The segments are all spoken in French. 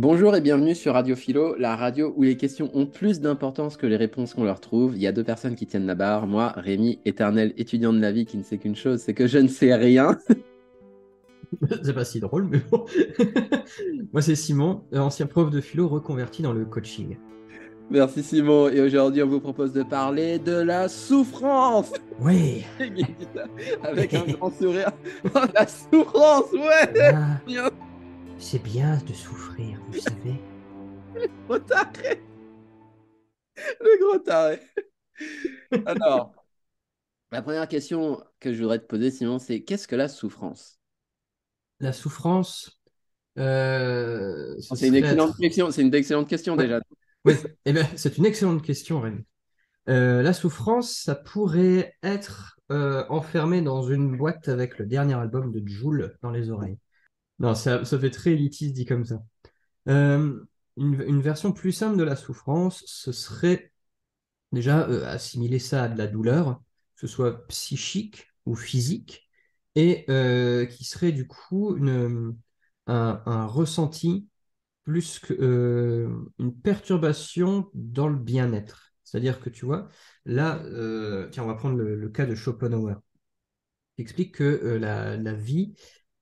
Bonjour et bienvenue sur Radio Philo, la radio où les questions ont plus d'importance que les réponses qu'on leur trouve. Il y a deux personnes qui tiennent la barre. Moi, Rémi, éternel étudiant de la vie qui ne sait qu'une chose, c'est que je ne sais rien. c'est pas si drôle, mais bon. Moi, c'est Simon, ancien prof de philo reconverti dans le coaching. Merci Simon. Et aujourd'hui, on vous propose de parler de la souffrance. Oui. Avec un grand sourire. la souffrance, ouais. Ah. C'est bien de souffrir, vous savez. Le gros taré. Le gros taré. Alors, la première question que je voudrais te poser, Simon, c'est qu'est-ce que la souffrance? La souffrance. Euh, c'est une, excellente question, c'est une excellente question déjà. Oui, eh ben, c'est une excellente question, Rémi. Euh, la souffrance, ça pourrait être euh, enfermé dans une boîte avec le dernier album de Joule dans les oreilles. Non, ça, fait très élitiste dit comme ça. Euh, une, version plus simple de la souffrance, ce serait déjà euh, assimiler ça à de la douleur, que ce soit psychique ou physique, et euh, qui serait du coup un, ressenti plus qu'une perturbation dans le bien-être. C'est-à-dire que tu vois, là, tiens, on va prendre le, cas de Schopenhauer, qui explique que la vie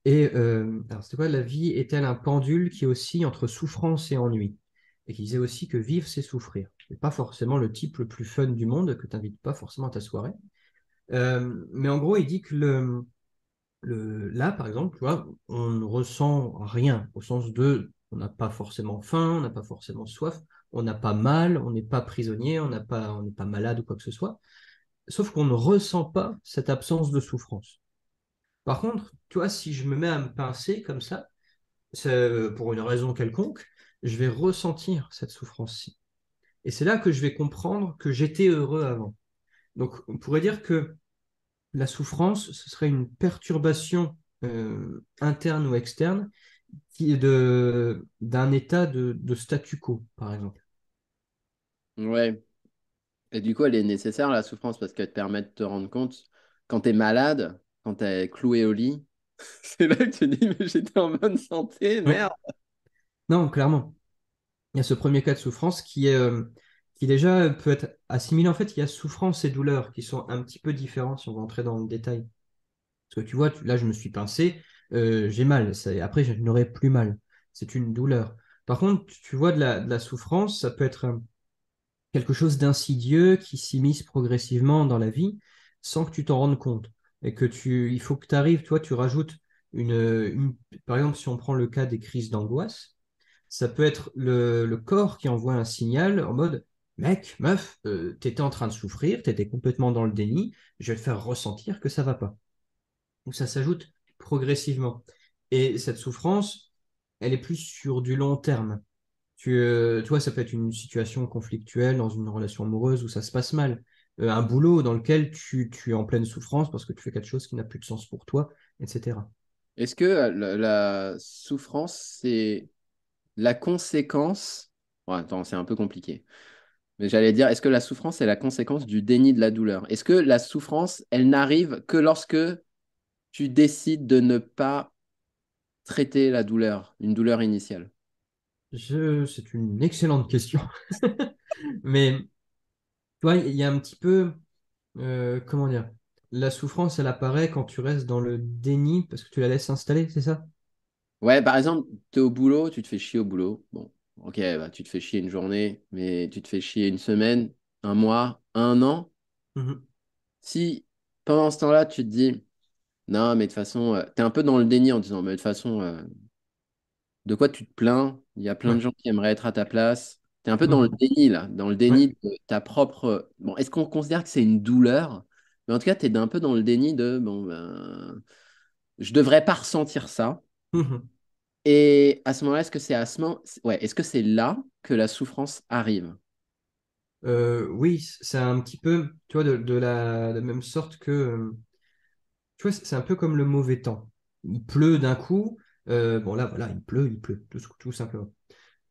et euh, c'était quoi? La vie est-elle un pendule qui oscille entre souffrance et ennui? Et qui disait aussi que vivre, c'est souffrir. C'est pas forcément le type le plus fun du monde que tu n'invites pas forcément à ta soirée. Euh, mais en gros, il dit que le, le, là, par exemple, tu vois, on ne ressent rien au sens de on n'a pas forcément faim, on n'a pas forcément soif, on n'a pas mal, on n'est pas prisonnier, on n'est pas, pas malade ou quoi que ce soit. Sauf qu'on ne ressent pas cette absence de souffrance. Par contre, tu vois, si je me mets à me pincer comme ça, pour une raison quelconque, je vais ressentir cette souffrance-ci. Et c'est là que je vais comprendre que j'étais heureux avant. Donc, on pourrait dire que la souffrance, ce serait une perturbation euh, interne ou externe d'un état de, de, statu quo, par exemple. Ouais. Et du coup, elle est nécessaire, la souffrance, parce qu'elle te permet de te rendre compte, quand tu es malade, quand tu es cloué au lit, c'est là que tu dis, mais j'étais en bonne santé, merde. Non, clairement. Il y a ce premier cas de souffrance qui est euh, qui déjà peut être assimilé. En fait, il y a souffrance et douleur qui sont un petit peu différents si on va entrer dans le détail. Parce que tu vois, là, je me suis pincé, euh, j'ai mal. Après, je n'aurai plus mal. C'est une douleur. Par contre, tu vois, de la, de la souffrance, ça peut être euh, quelque chose d'insidieux qui s'immisce progressivement dans la vie sans que tu t'en rendes compte et que tu, il faut que tu arrives, toi, tu rajoutes une, par exemple, si on prend le cas des crises d'angoisse, ça peut être le, corps qui envoie un signal en mode mec, meuf, euh, tu étais en train de souffrir, tu étais complètement dans le déni, je vais te faire ressentir que ça va pas. Donc ça s'ajoute progressivement. Et cette souffrance, elle est plus sur du long terme. Tu, euh, tu vois, ça peut être une situation conflictuelle dans une relation amoureuse où ça se passe mal. Euh, un boulot dans lequel tu, es en pleine souffrance parce que tu fais quelque chose qui n'a plus de sens pour toi, etc. Est-ce que euh, la, souffrance, c'est la conséquence? Attends, c'est un peu compliqué. Mais j'allais dire, est-ce que la souffrance est la conséquence du déni de la douleur? Est-ce que la souffrance, elle n'arrive que lorsque tu décides de ne pas traiter la douleur, une douleur initiale? C'est une excellente question. Mais tu vois, il y a un petit peu, euh, comment dire, la souffrance, elle apparaît quand tu restes dans le déni parce que tu la laisses s'installer, c'est ça? Ouais, par exemple, tu es au boulot, tu te fais chier au boulot. Bon, ok, bah, tu te fais chier une journée, mais tu te fais chier une semaine, un mois, un an. Mhm. Si pendant ce temps-là, tu te dis, non, mais de toute façon, euh, tu es un peu dans le déni en disant, mais de toute façon, euh, de quoi tu te plains? Il y a plein de gens qui aimeraient être à ta place un peu dans le déni, là, dans le déni de ta propre. Bon, est-ce qu'on considère que c'est une douleur? Mais en tout cas, tu es un peu dans le déni de bon, ben, je devrais pas ressentir ça. Mmh Et à ce moment-là, est-ce que c'est à ce moment, ouais, est-ce que c'est là que la souffrance arrive? Euh, Oui, c'est un petit peu, tu vois, de, la, même sorte que, tu vois, c'est un peu comme le mauvais temps. Il pleut d'un coup. Euh, bon là, voilà, il pleut, il pleut, tout, tout simplement.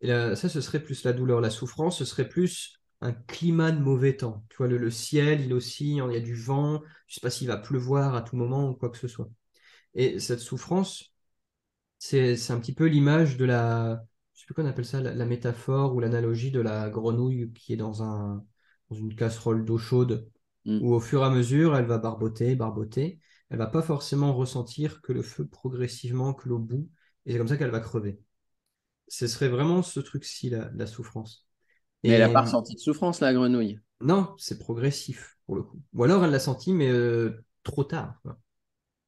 Et ça, ce serait plus la douleur. La souffrance, ce serait plus un climat de mauvais temps. Tu vois, le, ciel, il oscille, il y a du vent, je ne sais pas s'il va pleuvoir à tout moment ou quoi que ce soit. Et cette souffrance, c'est un petit peu l'image de la, sais plus qu'on appelle ça, la, la métaphore ou l'analogie de la grenouille qui est dans, un, dans une casserole d'eau chaude, Mm. où au fur et à mesure, elle va barboter, barboter. Elle va pas forcément ressentir que le feu progressivement, que l'eau bout, et c'est comme ça qu'elle va crever. Ce serait vraiment ce truc-ci, la, la souffrance. Mais elle n'a Et- pas ressenti de souffrance, la grenouille. Non, c'est progressif pour le coup. Ou alors elle l'a senti, mais euh, trop tard. quoi.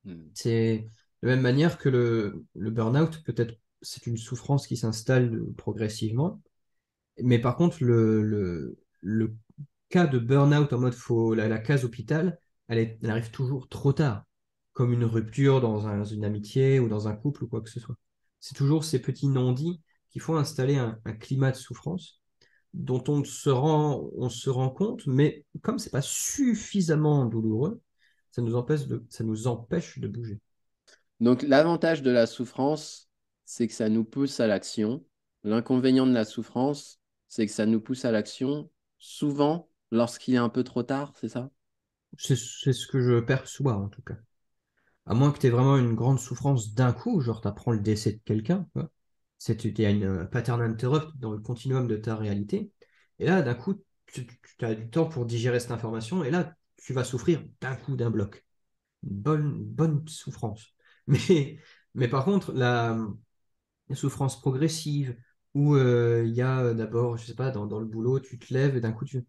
Mm. C'est de la même manière que le, le burn-out, peut-être c'est une souffrance qui s'installe progressivement. Mais par contre, le, le, le cas de burn-out en mode faut, la, la case hôpital, elle, est- elle arrive toujours trop tard, comme une rupture dans un- une amitié ou dans un couple ou quoi que ce soit. C'est toujours ces petits non-dits qui font installer un, un climat de souffrance dont on se rend, on se rend compte, mais comme c'est pas suffisamment douloureux, ça nous empêche de, ça nous empêche de bouger. Donc, l'avantage de la souffrance, c'est que ça nous pousse à l'action. L'inconvénient de la souffrance, c'est que ça nous pousse à l'action souvent lorsqu'il est un peu trop tard, c'est ça? C'est ce que je perçois en tout cas. À moins que tu aies vraiment une grande souffrance d'un coup, genre tu apprends le décès de quelqu'un. C'est- il y a une euh, pattern interrupt dans le continuum de ta réalité. Et là, d'un coup, tu, as du temps pour digérer cette information, et là, tu vas souffrir d'un coup, d'un bloc. Une bonne, bonne souffrance. Mais, par contre, la, souffrance progressive, où euh, il y a euh, d'abord, je sais pas, dans, dans le boulot, tu te lèves et d'un coup, tu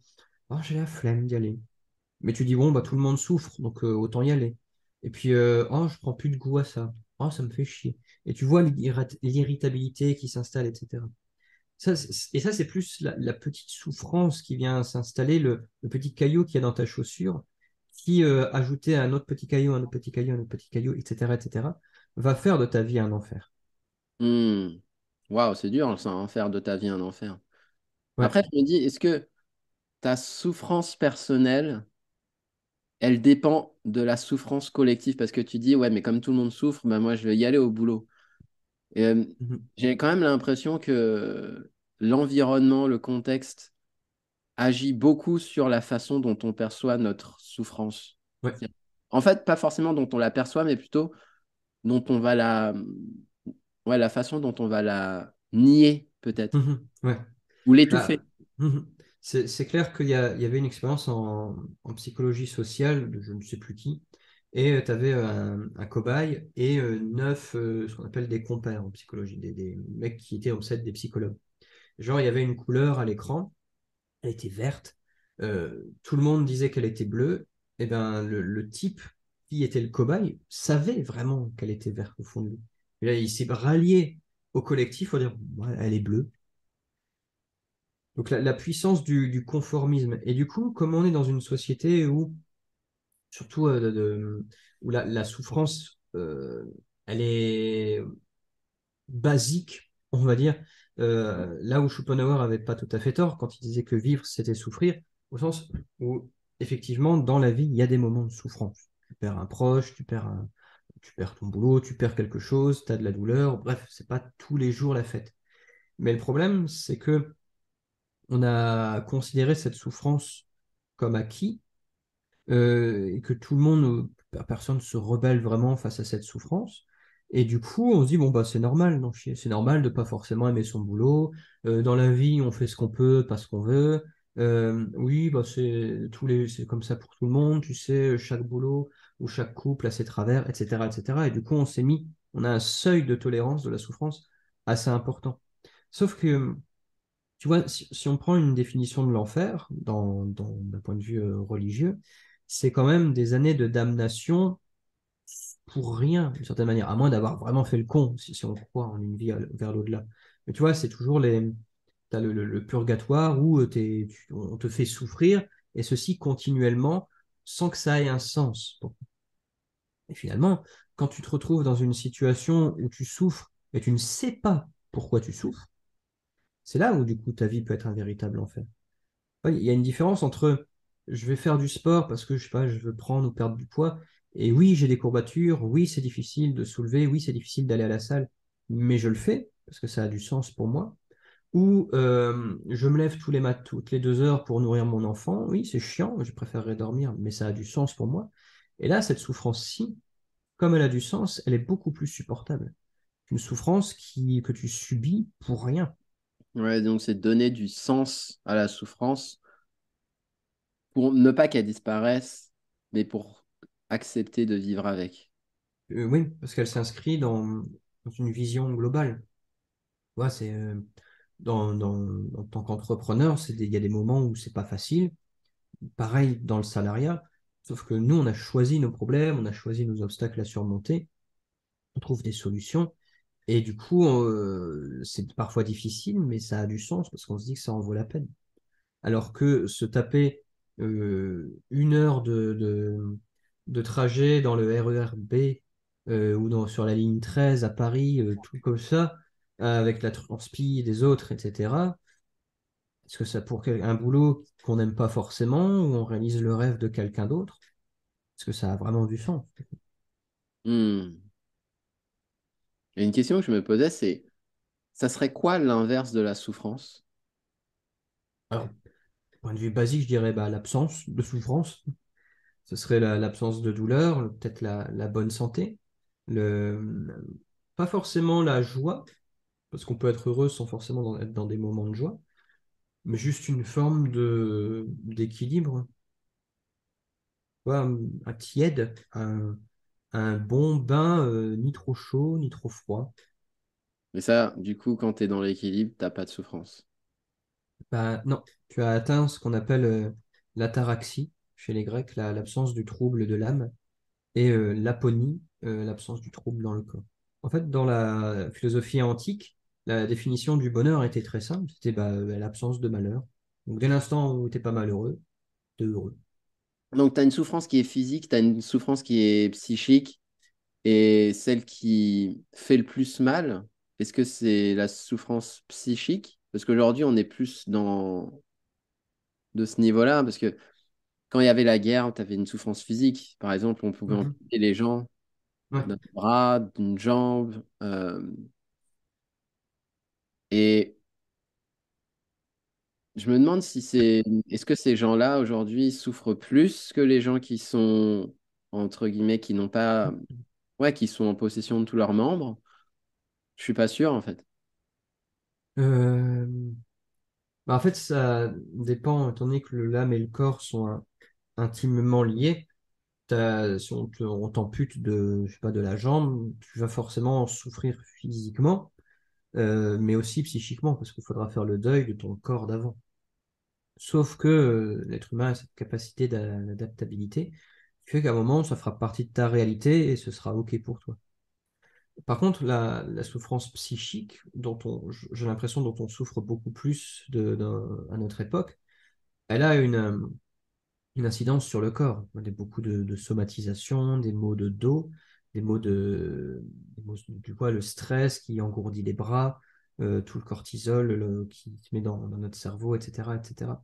oh, j'ai la flemme d'y aller. Mais tu dis, bon, bah, tout le monde souffre, donc euh, autant y aller. Et puis, euh, oh, je prends plus de goût à ça. Oh, ça me fait chier. Et tu vois l'irrit- l'irritabilité qui s'installe, etc. Ça, et ça, c'est plus la, la petite souffrance qui vient s'installer, le, le petit caillou qu'il y a dans ta chaussure, qui, euh, ajouté à un autre petit caillou, un autre petit caillou, un autre petit caillou, etc., etc., va faire de ta vie un enfer. Hmm. Waouh, c'est dur, ça, en faire de ta vie un enfer. Ouais. Après, je me dis, est-ce que ta souffrance personnelle, elle dépend de la souffrance collective? Parce que tu dis, ouais, mais comme tout le monde souffre, bah, moi, je vais y aller au boulot. Euh, Mhm. j'ai quand même l'impression que l'environnement, le contexte agit beaucoup sur la façon dont on perçoit notre souffrance. Ouais. En fait, pas forcément dont on la perçoit, mais plutôt dont on va la... Ouais, la façon dont on va la nier, peut-être, Mhm. Ouais. ou l'étouffer. Bah, mhm. C'est clair qu'il y, y avait une expérience en, psychologie sociale de je ne sais plus qui, et tu avais un, cobaye et euh, neuf, euh, ce qu'on appelle des compères en psychologie, des, mecs qui étaient en fait des psychologues. Genre, il y avait une couleur à l'écran, elle était verte, euh, tout le monde disait qu'elle était bleue, et ben le, type qui était le cobaye savait vraiment qu'elle était verte au fond de lui. Et là, il s'est rallié au collectif pour dire elle est bleue. Donc la, puissance du, conformisme. Et du coup, comme on est dans une société où, surtout euh, où la, souffrance, euh, elle est basique, on va dire, euh, là où Schopenhauer avait pas tout à fait tort quand il disait que vivre, c'était souffrir, au sens où, effectivement, dans la vie, il y a des moments de souffrance. Tu perds un proche, tu perds, tu perds ton boulot, tu perds quelque chose, tu as de la douleur, bref, c'est pas tous les jours la fête. Mais le problème, c'est que on a considéré cette souffrance comme acquis euh, et que tout le monde, euh, personne se rebelle vraiment face à cette souffrance. Et du coup, on se dit, bon, bah, c'est normal, non, chier. c'est normal de pas forcément aimer son boulot. Euh, dans la vie, on fait ce qu'on peut, pas ce qu'on veut. Oui, bah, c'est comme ça pour tout le monde, tu sais, chaque boulot ou chaque couple a ses travers, etc., etc. Et du coup, on s'est mis, on a un seuil de tolérance de la souffrance assez important. Sauf que, tu vois, si, on prend une définition de l'enfer, dans, dans- d'un point de vue euh, religieux, c'est quand même des années de damnation pour rien, d'une certaine manière, à moins d'avoir vraiment fait le con, si, on croit en une vie vers l'au-delà. Mais tu vois, c'est toujours les, t'as le, purgatoire où euh, t'es- on te fait souffrir, et ceci continuellement, sans que ça ait un sens. Et finalement, quand tu te retrouves dans une situation où tu souffres, et tu ne sais pas pourquoi tu souffres, c'est là où du coup ta vie peut être un véritable enfer. Il y a une différence entre je vais faire du sport parce que je sais pas, je veux prendre ou perdre du poids. Et oui, j'ai des courbatures, oui, c'est difficile de soulever, oui, c'est difficile d'aller à la salle, mais je le fais parce que ça a du sens pour moi. Ou euh, je me lève tous les mat toutes les deux heures pour nourrir mon enfant, oui, c'est chiant, je préférerais dormir, mais ça a du sens pour moi. Et là, cette souffrance-ci, comme elle a du sens, elle est beaucoup plus supportable. Une souffrance qui, que tu subis pour rien. Ouais, donc c'est donner du sens à la souffrance pour ne pas qu'elle disparaisse, mais pour accepter de vivre avec. Euh, oui, parce qu'elle s'inscrit dans, une vision globale. Ouais, c'est euh, dans, dans- en tant qu'entrepreneur, il y a des moments où c'est pas facile. Pareil dans le salariat, sauf que nous, on a choisi nos problèmes, on a choisi nos obstacles à surmonter, on trouve des solutions. Et du coup, euh, c'est parfois difficile, mais ça a du sens parce qu'on se dit que ça en vaut la peine. Alors que se taper euh, une heure de, de, trajet dans le RER B euh, ou dans, sur la ligne 13 à Paris, euh, tout comme ça, avec la transpi des autres, etc. Est-ce que ça pour un boulot qu'on n'aime pas forcément ou on réalise le rêve de quelqu'un d'autre? Est-ce que ça a vraiment du sens? Hmm. Une question que je me posais, c'est, ça serait quoi l'inverse de la souffrance? Point de vue basique, je dirais bah, l'absence de souffrance. Ce serait la- l'absence de douleur, le- peut-être la, bonne santé, le, pas forcément la joie, parce qu'on peut être heureux sans forcément être dans des moments de joie, mais juste une forme d'équilibre, un, un tiède, un, un bon bain, euh, ni trop chaud, ni trop froid. Mais ça, du coup, quand tu es dans l'équilibre, t'as pas de souffrance. Bah, non, tu as atteint ce qu'on appelle euh, l'ataraxie chez les Grecs, la- l'absence du trouble de l'âme, et euh, l'aponie, l'absence du trouble dans le corps. En fait, dans la philosophie antique, la définition du bonheur était très simple, c'était bah, l'absence de malheur. Donc dès l'instant où tu n'es pas malheureux, tu es heureux. Donc, tu as une souffrance qui est physique, tu as une souffrance qui est psychique, et celle qui fait le plus mal, est-ce que c'est la souffrance psychique? Parce qu'aujourd'hui, on est plus dans de ce niveau-là, parce que quand il y avait la guerre, tu avais une souffrance physique. Par exemple, on pouvait Mhm. amputer les gens Ouais. d'un bras, d'une jambe. euh, et je me demande si c'est, est-ce que ces gens-là aujourd'hui souffrent plus que les gens qui sont, entre guillemets, qui n'ont pas, ouais, qui sont en possession de tous leurs membres? Je suis pas sûr, en fait. Euh, bah, en fait, ça dépend, étant donné que l'âme et le corps sont intimement liés. Si on t'ampute de, je sais pas, de la jambe, tu vas forcément souffrir physiquement, euh, mais aussi psychiquement, parce qu'il faudra faire le deuil de ton corps d'avant. Sauf que euh, l'être humain a cette capacité d'a- d'adaptabilité qui fait qu'à un moment, ça fera partie de ta réalité et ce sera OK pour toi. Par contre, la, souffrance psychique, dont on, j'ai l'impression dont on souffre beaucoup plus de, à notre époque, elle a une, euh, une incidence sur le corps. Des, beaucoup de, somatisation, des maux de dos, des maux de, du le stress qui engourdit les bras, euh, tout le cortisol qui se met dans, dans notre cerveau, etc., etc.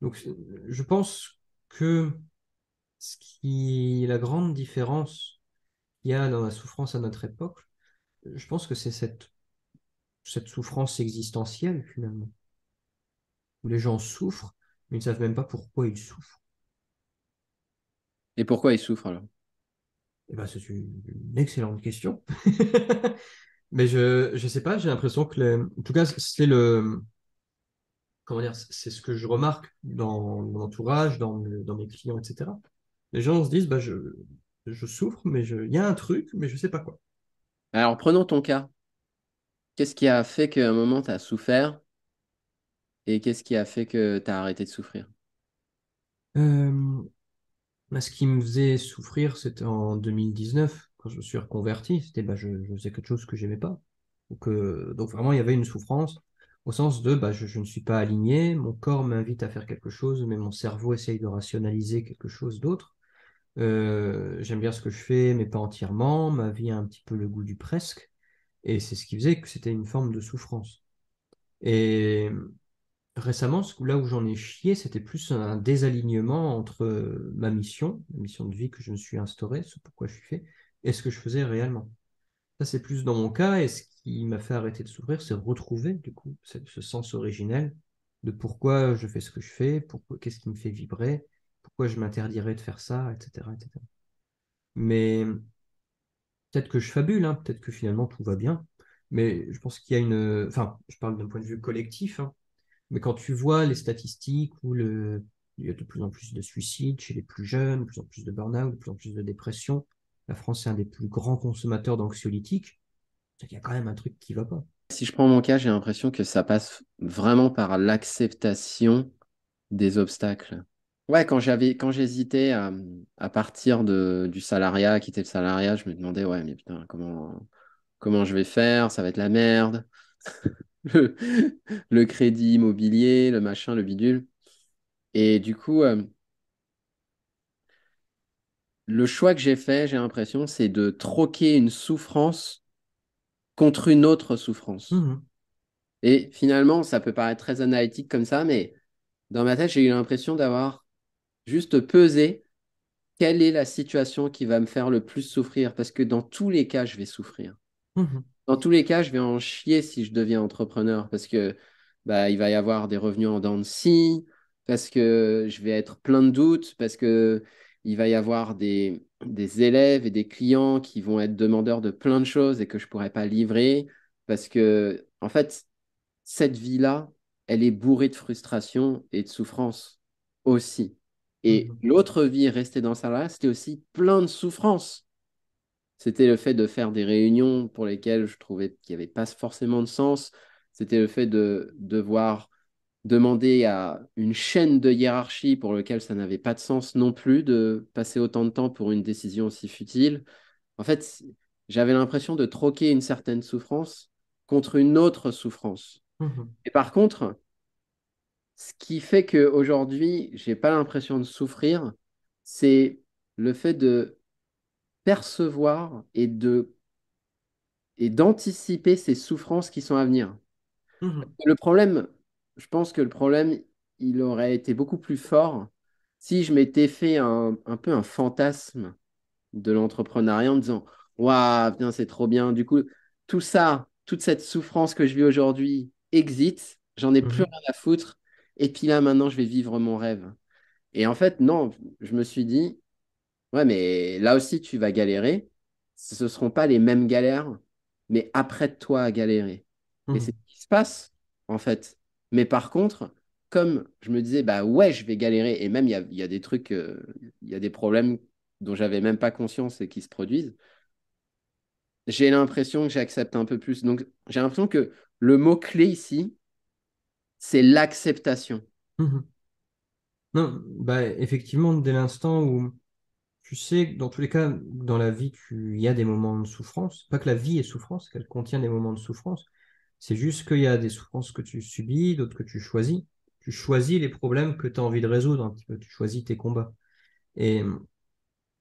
Donc, je pense que ce qui, la grande différence qu'il y a dans la souffrance à notre époque, je pense que c'est cette, cette souffrance existentielle, finalement, où les gens souffrent, mais ils ne savent même pas pourquoi ils souffrent. Et pourquoi ils souffrent alors? Eh ben, c'est une, une excellente question. Mais je je sais pas, j'ai l'impression que en tout cas c'est le comment dire, c'est ce que je remarque dans mon entourage, dans, le- dans mes clients, etc. Les gens se disent bah je je souffre, mais je il y a un truc, mais je sais pas quoi. Alors, prenons ton cas. Qu'est-ce qui a fait qu'à un moment, tu as souffert et qu'est-ce qui a fait que tu as arrêté de souffrir? Euh, bah, ce qui me faisait souffrir, c'était en 2019 quand je me suis reconverti. C'était bah je, je faisais quelque chose que j'aimais pas. Donc euh, donc vraiment il y avait une souffrance au sens de bah je, ne suis pas aligné, mon corps m'invite à faire quelque chose, mais mon cerveau essaye de rationaliser quelque chose d'autre. Euh, j'aime bien ce que je fais, mais pas entièrement. Ma vie a un petit peu le goût du presque. Et c'est ce qui faisait que c'était une forme de souffrance. Et récemment, ce- là où j'en ai chié, c'était plus un désalignement entre euh, ma mission, la mission de vie que je me suis instaurée, ce pourquoi je suis fait, et ce que je faisais réellement. Ça, c'est plus dans mon cas. Et ce qui m'a fait arrêter de souffrir, c'est retrouver, du coup, ce, sens originel de pourquoi je fais ce que je fais, qu'est-ce qui me fait vibrer, pourquoi je m'interdirais de faire ça, etc., etc. Mais peut-être que je fabule, hein, peut-être que finalement tout va bien. Mais je pense qu'il y a une. Enfin, je parle d'un point de vue collectif, hein. mais quand tu vois les statistiques où il y a de plus en plus de suicides chez les plus jeunes, de plus en plus de burn-out, de plus en plus de dépression, la France est un des plus grands consommateurs d'anxiolytiques, qu'il y a quand même un truc qui va pas. Si je prends mon cas, j'ai l'impression que ça passe vraiment par l'acceptation des obstacles. Ouais, quand j'avais, quand j'hésitais à, partir de, du salariat, à quitter le salariat, je me demandais, ouais, mais putain, comment, comment je vais faire? Ça va être la merde. Le, le crédit immobilier, le machin, le bidule. Et du coup, euh, le choix que j'ai fait, j'ai l'impression, c'est de troquer une souffrance contre une autre souffrance. Mhm. Et finalement, ça peut paraître très analytique comme ça, mais dans ma tête, j'ai eu l'impression d'avoir juste pesé quelle est la situation qui va me faire le plus souffrir, parce que dans tous les cas, je vais souffrir. Mhm. Dans tous les cas, je vais en chier si je deviens entrepreneur, parce que bah, il va y avoir des revenus en dents de scie, parce que je vais être plein de doutes, parce que il va y avoir des, des élèves et des clients qui vont être demandeurs de plein de choses et que je ne pourrai pas livrer, parce que, en fait, cette vie-là, elle est bourrée de frustration et de souffrance aussi. Et Mhm. l'autre vie, rester dans ça là, c'était aussi plein de souffrance. C'était le fait de faire des réunions pour lesquelles je trouvais qu'il n'y avait pas forcément de sens. C'était le fait de devoir demander à une chaîne de hiérarchie pour lequel ça n'avait pas de sens non plus de passer autant de temps pour une décision aussi futile. En fait, j'avais l'impression de troquer une certaine souffrance contre une autre souffrance. Mhm. Et par contre, ce qui fait qu'aujourd'hui, j'ai pas l'impression de souffrir, c'est le fait de percevoir et de et d'anticiper ces souffrances qui sont à venir. Mhm. Le problème, je pense que le problème, il aurait été beaucoup plus fort si je m'étais fait un, un peu un fantasme de l'entrepreneuriat en me disant, Waouh, putain, c'est trop bien. Du coup, tout ça, toute cette souffrance que je vis aujourd'hui existe, j'en ai plus Mhm. rien à foutre. Et puis là, maintenant, je vais vivre mon rêve. Et en fait, non, je me suis dit, Ouais, mais là aussi, tu vas galérer. Ce ne seront pas les mêmes galères, mais après toi à galérer. Et c'est Mhm. ce qui se passe, en fait. Mais par contre, comme je me disais, bah ouais, je vais galérer, et même il y a, des trucs, euh, il y a des problèmes dont j'avais même pas conscience et qui se produisent, j'ai l'impression que j'accepte un peu plus. Donc, j'ai l'impression que le mot-clé ici, c'est l'acceptation. Mhm. Non, bah, effectivement, dès l'instant où tu sais que dans tous les cas, dans la vie, il y a des moments de souffrance. Pas que la vie est souffrance, qu'elle contient des moments de souffrance. C'est juste qu'il y a des souffrances que tu subis, d'autres que tu choisis. Tu choisis les problèmes que tu as envie de résoudre un petit peu. Tu choisis tes combats. Et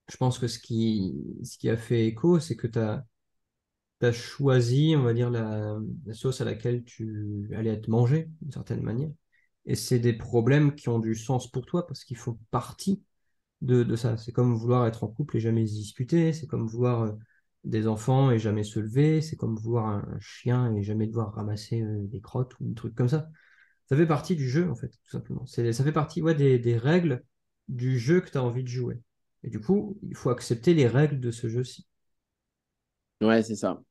je pense que ce qui, a fait écho, c'est que tu as, choisi, on va dire, la, la sauce à laquelle tu allais être mangé, d'une certaine manière. Et c'est des problèmes qui ont du sens pour toi parce qu'ils font partie de, de ça. C'est comme vouloir être en couple et jamais se disputer. C'est comme vouloir euh, des enfants et jamais se lever. C'est comme vouloir un, chien et jamais devoir ramasser euh, des crottes ou des trucs comme ça. Ça fait partie du jeu, en fait, tout simplement. Ça fait partie ouais, des, des règles du jeu que tu as envie de jouer. Et du coup, il faut accepter les règles de ce jeu-ci. Ouais, c'est ça.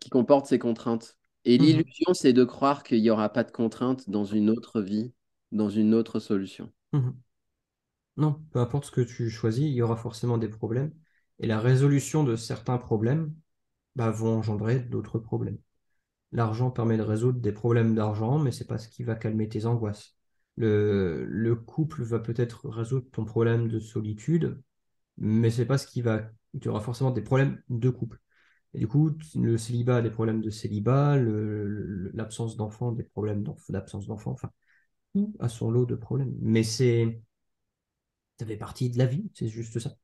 Qui comporte ces contraintes. Et Mhm, l'illusion, c'est de croire qu'il n'y aura pas de contraintes dans une autre vie, dans une autre solution. mhm. Non, peu importe ce que tu choisis, il y aura forcément des problèmes. Et la résolution de certains problèmes bah, vont engendrer d'autres problèmes. L'argent permet de résoudre des problèmes d'argent, mais c'est pas ce qui va calmer tes angoisses. Le, le couple va peut-être résoudre ton problème de solitude, mais c'est pas ce qui va. Tu auras forcément des problèmes de couple. Et du coup, le célibat a des problèmes de célibat, l'absence d'enfant, des problèmes d'absence d'enfant, enfin, tout a son lot de problèmes. Mais c'est, ça fait partie de la vie, c'est juste ça.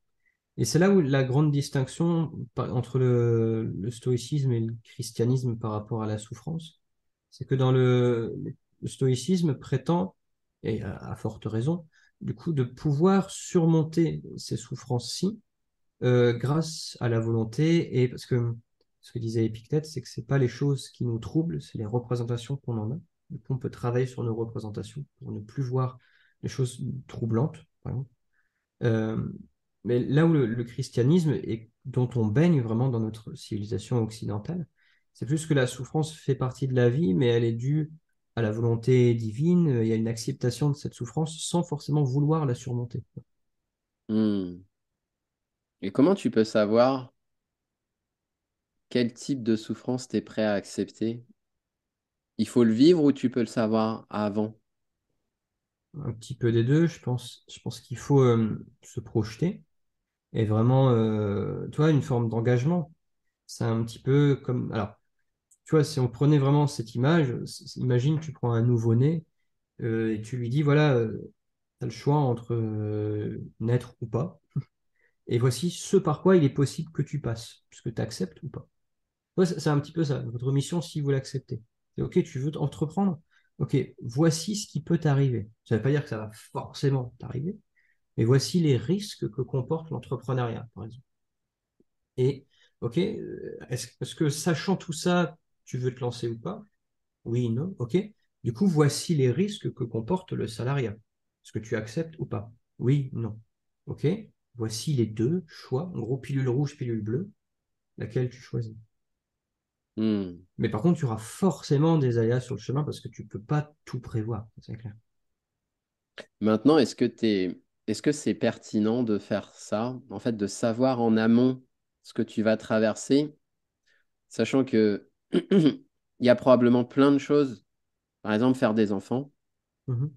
Et c'est là où la grande distinction entre le, stoïcisme et le christianisme par rapport à la souffrance, c'est que dans le, stoïcisme prétend, et à, forte raison, du coup, de pouvoir surmonter ces souffrances-ci euh, grâce à la volonté, et parce que ce que disait Épictète, c'est que c'est pas les choses qui nous troublent, c'est les représentations qu'on en a. Du coup, on peut travailler sur nos représentations pour ne plus voir les choses troublantes, par exemple. Euh, mais là où le, le christianisme, et dont on baigne vraiment dans notre civilisation occidentale, C'est plus que la souffrance fait partie de la vie, mais elle est due à la volonté divine. Il y a une acceptation de cette souffrance sans forcément vouloir la surmonter. Hmm. Et comment tu peux savoir quel type de souffrance tu es prêt à accepter? Il faut le vivre ou tu peux le savoir avant? Un petit peu des deux, je pense. Je pense qu'il faut euh, se projeter et vraiment, euh, tu vois, une forme d'engagement. C'est un petit peu comme. Alors, tu vois, si on prenait vraiment cette image, imagine, tu prends un nouveau-né euh, et tu lui dis voilà, tu as le choix entre naître ou pas. Et voici ce par quoi il est possible que tu passes, puisque tu acceptes ou pas. c'est un petit peu ça, votre mission si vous l'acceptez. OK, tu veux entreprendre? OK, voici ce qui peut t'arriver. Ça ne veut pas dire que ça va forcément t'arriver, mais voici les risques que comporte l'entrepreneuriat, par exemple. Et OK, euh, est-ce que sachant tout ça, tu veux te lancer ou pas? Oui, non, OK. Du coup, voici les risques que comporte le salariat. Est-ce que tu acceptes ou pas? Oui, non. OK Voici les deux choix, en gros, pilule rouge, pilule bleue, laquelle tu choisis? Hmm. Mais par contre, tu auras forcément des aléas sur le chemin parce que tu ne peux pas tout prévoir, c'est clair. Maintenant, est-ce que es... est-ce que c'est pertinent de faire ça, en fait, de savoir en amont ce que tu vas traverser, sachant que il y a probablement plein de choses, par exemple faire des enfants. Mhm.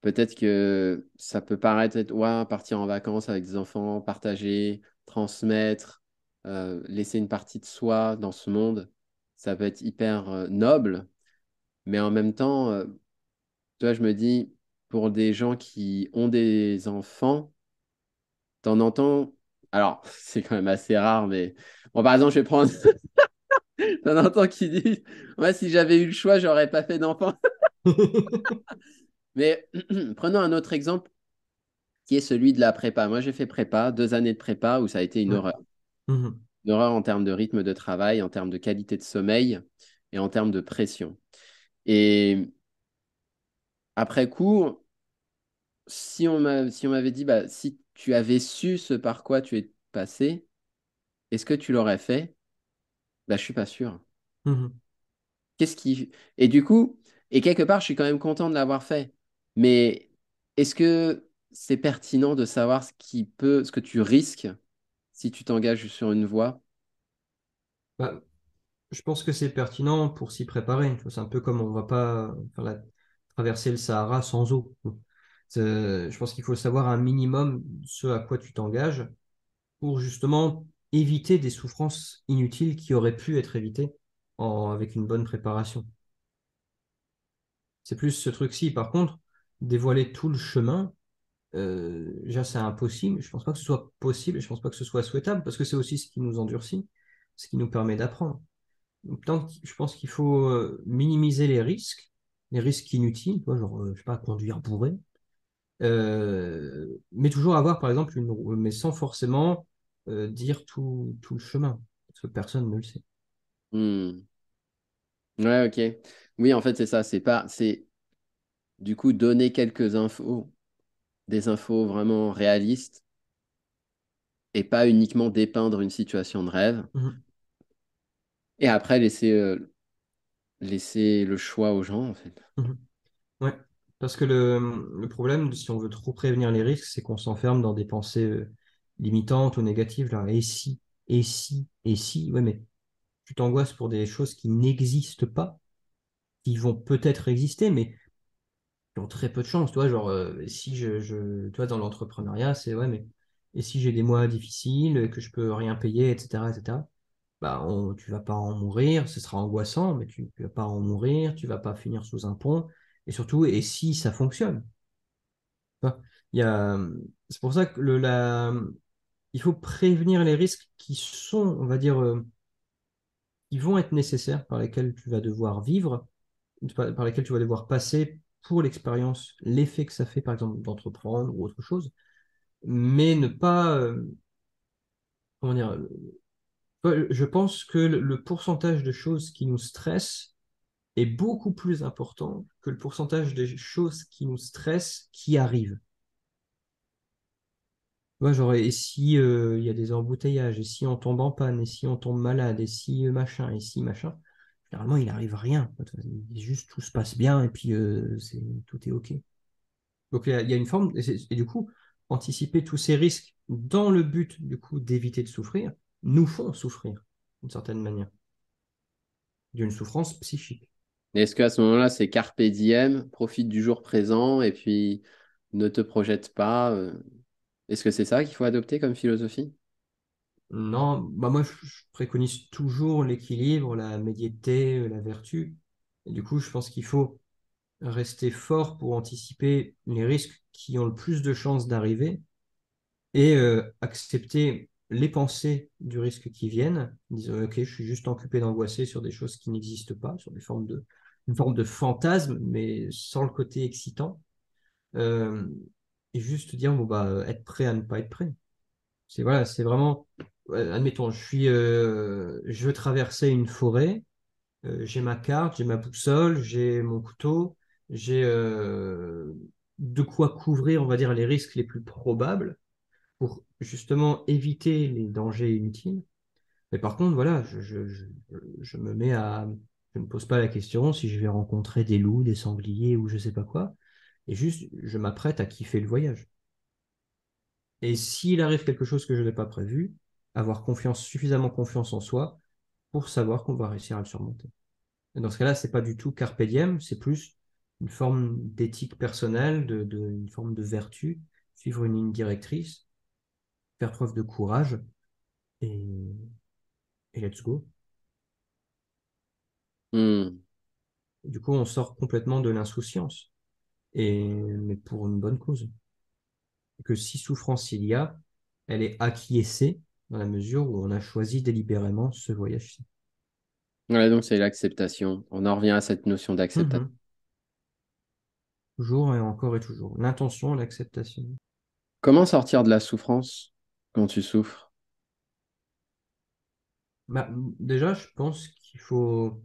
Peut-être que ça peut paraître être ouais, partir en vacances avec des enfants, partager, transmettre, euh, laisser une partie de soi dans ce monde. Ça peut être hyper euh, noble, mais en même temps, euh, toi, je me dis, pour des gens qui ont des enfants, t'en entends. Alors, c'est quand même assez rare, mais bon, par exemple, je vais prendre. t'en entends qui disent Moi, si j'avais eu le choix, j'aurais pas fait d'enfant. Mais prenons un autre exemple qui est celui de la prépa. Moi, j'ai fait prépa, deux années de prépa où ça a été une horreur. Mhm. Une horreur en termes de rythme de travail, en termes de qualité de sommeil et en termes de pression. Et après coup, si on m'avait dit, bah, si tu avais su ce par quoi tu es passé, est-ce que tu l'aurais fait? Bah, Je suis pas sûr. Mhm. Qu'est-ce qui... Et du coup, et quelque part, je suis quand même content de l'avoir fait. Mais est-ce que c'est pertinent de savoir ce qui peut, ce que tu risques si tu t'engages sur une voie? Bah, Je pense que c'est pertinent pour s'y préparer. C'est un peu comme on ne va pas traverser le Sahara sans eau. Je pense qu'il faut savoir un minimum ce à quoi tu t'engages pour justement éviter des souffrances inutiles qui auraient pu être évitées avec une bonne préparation. C'est plus ce truc-ci. Par contre, dévoiler tout le chemin, euh, déjà c'est impossible. Je ne pense pas que ce soit possible, je ne pense pas que ce soit souhaitable, parce que c'est aussi ce qui nous endurcit, ce qui nous permet d'apprendre. Donc, je pense qu'il faut euh, minimiser les risques, les risques inutiles, genre, euh, je sais pas, conduire bourré, mais toujours avoir, par exemple, une mais sans forcément dire tout, tout, le chemin, parce que personne ne le sait. Hmm. Ouais, ok. Oui, en fait, c'est ça. C'est pas, c'est du coup, donner quelques infos, des infos vraiment réalistes, et pas uniquement dépeindre une situation de rêve. Mhm. Et après, laisser, euh, laisser le choix aux gens, en fait. Mhm. Ouais, parce que le, problème, si on veut trop prévenir les risques, c'est qu'on s'enferme dans des pensées euh, limitantes ou négatives. Là. Et si, et si, et si, ouais, mais tu t'angoisses pour des choses qui n'existent pas, qui vont peut-être exister, mais ont très peu de chance. Tu vois, genre, euh, si je, tu vois, dans l'entrepreneuriat, c'est ouais, mais et si j'ai des mois difficiles, que je peux rien payer, etc., etc., bah, tu vas pas en mourir, ce sera angoissant, mais tu, ne vas pas en mourir, tu vas pas finir sous un pont, et surtout, et si ça fonctionne? Il y a, c'est pour ça que le, la, il faut prévenir les risques qui sont, on va dire, euh, qui vont être nécessaires, par lesquels tu vas devoir vivre, par lesquels tu vas devoir passer pour l'expérience, l'effet que ça fait, par exemple, d'entreprendre ou autre chose, mais ne pas. Euh, comment dire euh, Je pense que le, pourcentage de choses qui nous stressent est beaucoup plus important que le pourcentage des choses qui nous stressent qui arrivent. Moi, j'aurais, et si euh, il y a des embouteillages, et si on tombe en panne, et si on tombe malade, et si euh, machin, et si machin, généralement, il n'arrive rien. Juste tout se passe bien, et puis euh, tout est OK. Donc, il y a, une forme, et, et du coup, anticiper tous ces risques dans le but, du coup, d'éviter de souffrir, nous font souffrir, d'une certaine manière, d'une souffrance psychique. Est-ce qu'à ce moment-là, c'est carpe diem, profite du jour présent et puis ne te projette pas euh, Est-ce que c'est ça qu'il faut adopter comme philosophie? Non, bah moi, je, préconise toujours l'équilibre, la médiété, euh, la vertu. Du coup, je pense qu'il faut rester fort pour anticiper les risques qui ont le plus de chances d'arriver et euh, accepter les pensées du risque qui viennent, disant ok, je suis juste occupé d'angoisser sur des choses qui n'existent pas, sur des formes de, une forme de fantasme, mais sans le côté excitant. Euh, et juste dire bon bah être prêt à ne pas être prêt. C'est voilà, c'est vraiment, ouais, admettons, je suis, euh, je veux traverser une forêt. Euh, j'ai ma carte, j'ai ma boussole, j'ai mon couteau, j'ai euh, de quoi couvrir, on va dire, les risques les plus probables pour justement éviter les dangers inutiles. Mais par contre, voilà, je, je, je me mets à, je ne pose pas la question si je vais rencontrer des loups, des sangliers ou je sais pas quoi, et juste, je m'apprête à kiffer le voyage. Et s'il arrive quelque chose que je n'ai pas prévu, avoir confiance, suffisamment confiance en soi pour savoir qu'on va réussir à le surmonter. Dans ce cas-là, c'est pas du tout carpe diem, c'est plus une forme d'éthique personnelle, une forme de vertu, suivre une ligne directrice, faire preuve de courage et let's go. Hmm. Du coup, on sort complètement de l'insouciance, et, mais pour une bonne cause. Que si souffrance il y a, elle est acquiescée dans la mesure où on a choisi délibérément ce voyage-ci. Ouais, donc c'est l'acceptation. On en revient à cette notion d'acceptation. Mhm. Toujours et encore et toujours. L'intention, l'acceptation. Comment sortir de la souffrance quand tu souffres? Bah, déjà, je pense qu'il faut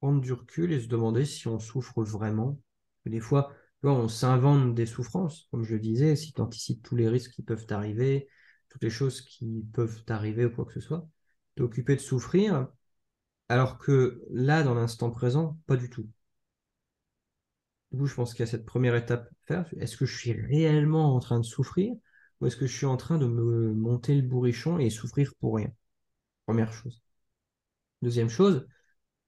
prendre du recul et se demander si on souffre vraiment. Des fois, on s'invente des souffrances, comme je disais, si tu anticipes tous les risques qui peuvent t'arriver, toutes les choses qui peuvent t'arriver ou quoi que ce soit, t'es occupé de souffrir, alors que là, dans l'instant présent, pas du tout. Du coup, je pense qu'il y a cette première étape à faire. Est-ce que je suis réellement en train de souffrir ou est-ce que je suis en train de me monter le bourrichon et souffrir pour rien? Première chose. Deuxième chose,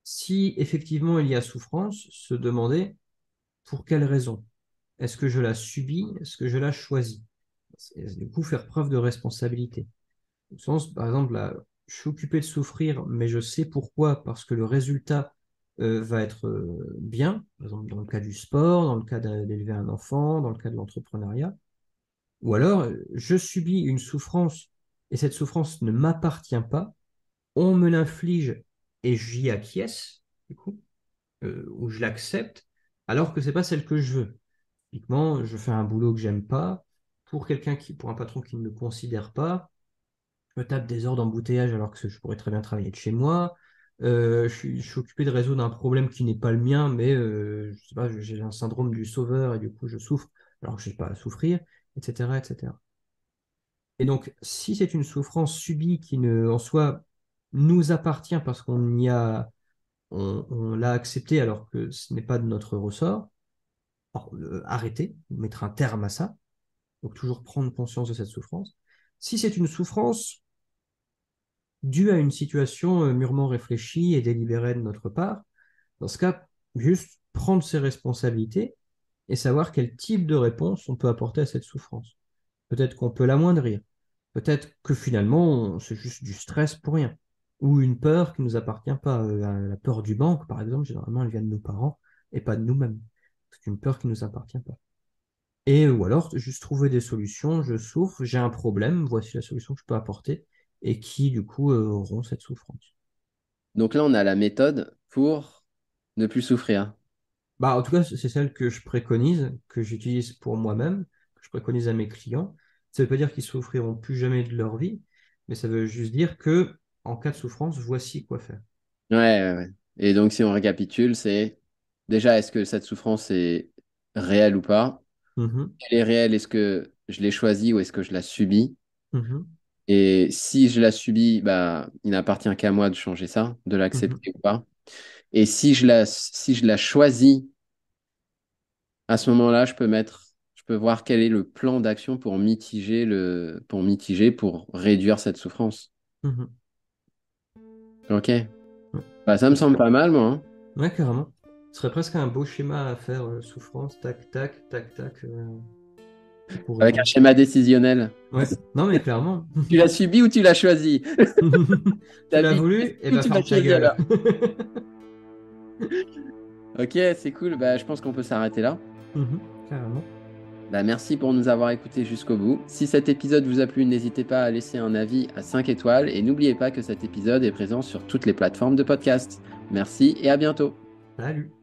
si effectivement il y a souffrance, se demander pour quelle raison. Est-ce que je la subis? Est-ce que je la choisis? Et du coup, faire preuve de responsabilité. Par exemple, là, je suis occupé de souffrir, mais je sais pourquoi, parce que le résultat euh, va être euh, bien, par exemple dans le cas du sport, dans le cas d'élever un enfant, dans le cas de l'entrepreneuriat. Ou alors, je subis une souffrance et cette souffrance ne m'appartient pas, on me l'inflige et j'y acquiesce, du coup, euh, ou je l'accepte, alors que c'est pas celle que je veux. Typiquement, je fais un boulot que j'aime pas, pour quelqu'un qui, pour un patron qui ne me considère pas, je tape des heures d'embouteillage alors que je pourrais très bien travailler de chez moi. Euh, je suis, occupé de résoudre un problème qui n'est pas le mien, mais euh, j'ai un syndrome du sauveur et du coup je souffre alors que je n'ai pas à souffrir, etc., etc. Et donc, si c'est une souffrance subie qui ne, en soi, nous appartient parce qu'on y a, on, l'a accepté alors que ce n'est pas de notre ressort, euh, arrêter, mettre un terme à ça, donc toujours prendre conscience de cette souffrance. Si c'est une souffrance due à une situation euh, mûrement réfléchie et délibérée de notre part, dans ce cas, juste prendre ses responsabilités et savoir quel type de réponse on peut apporter à cette souffrance. Peut-être qu'on peut l'amoindrir. Peut-être que finalement, c'est juste du stress pour rien. Ou une peur qui ne nous appartient pas. Euh, La peur du manque, par exemple, généralement, elle vient de nos parents et pas de nous-mêmes. C'est une peur qui ne nous appartient pas. Et ou alors, juste trouver des solutions. Je souffre, j'ai un problème, voici la solution que je peux apporter et qui, du coup, euh, auront cette souffrance. Donc là, on a la méthode pour ne plus souffrir. Bah, en tout cas, c'est celle que je préconise, que j'utilise pour moi-même, que je préconise à mes clients. Ça ne veut pas dire qu'ils souffriront plus jamais de leur vie, mais ça veut juste dire que, en cas de souffrance, voici quoi faire. Ouais, ouais, ouais. Et donc, si on récapitule, c'est déjà, est-ce que cette souffrance est réelle ou pas? Mhm. Elle est réelle, est-ce que je l'ai choisie ou est-ce que je la subis? Mhm. Et si je la subis, bah, il n'appartient qu'à moi de changer ça, de l'accepter ou pas. Et si je la, si je la choisis, à ce moment-là, je peux mettre, je peux voir quel est le plan d'action pour mitiger le, pour mitiger, pour réduire cette souffrance. Ok. Bah, ça me semble pas mal, moi. hein. Ouais, carrément. Ce serait presque un beau schéma à faire euh, souffrance, tac, tac, tac, tac. euh, pour- Avec un schéma décisionnel. Ouais, non, mais clairement. Tu l'as subi ou tu l'as choisi? tu l'as voulu, et bah tu ferme l'as ta gueule. Ok, c'est cool. Bah, je pense qu'on peut s'arrêter là. Mhm, Carrément. Bah, merci pour nous avoir écoutés jusqu'au bout. Si cet épisode vous a plu, n'hésitez pas à laisser un avis à 5 étoiles et n'oubliez pas que cet épisode est présent sur toutes les plateformes de podcast. Merci et à bientôt. Salut.